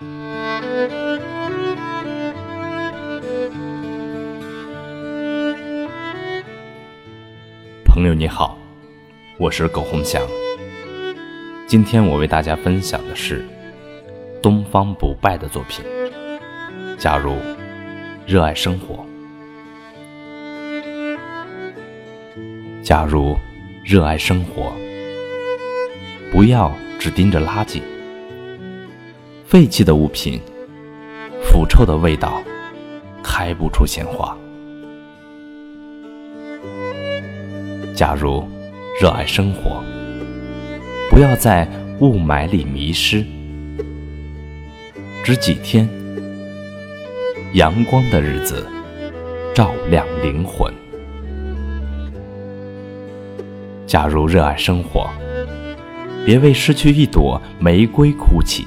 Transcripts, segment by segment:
朋友你好，我是苟洪祥。今天我为大家分享的是东方不败的作品。假如热爱生活，假如热爱生活，不要只盯着垃圾。废弃的物品，腐臭的味道，开不出鲜花。假如热爱生活，不要在雾霾里迷失。只几天，阳光的日子，照亮灵魂。假如热爱生活，别为失去一朵玫瑰哭泣。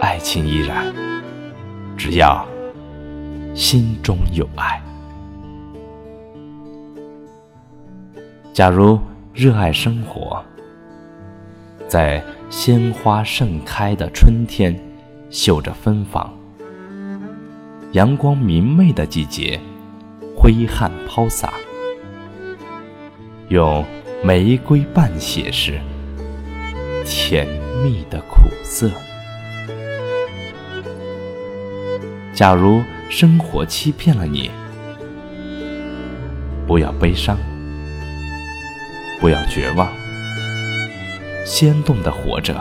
爱情依然，只要心中有爱。假如热爱生活，在鲜花盛开的春天，绣着芬芳；阳光明媚的季节，挥汗抛洒，用玫瑰伴写诗，甜蜜的苦涩。假如生活欺骗了你，不要悲伤，不要绝望，先动的活着，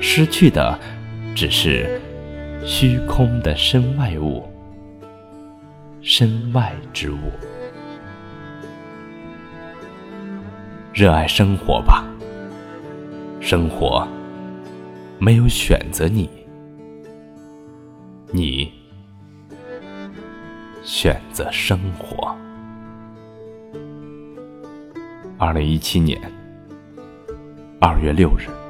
失去的只是虚空的身外物，身外之物。热爱生活吧，生活没有选择你。你选择生活。二零一七年二月六日。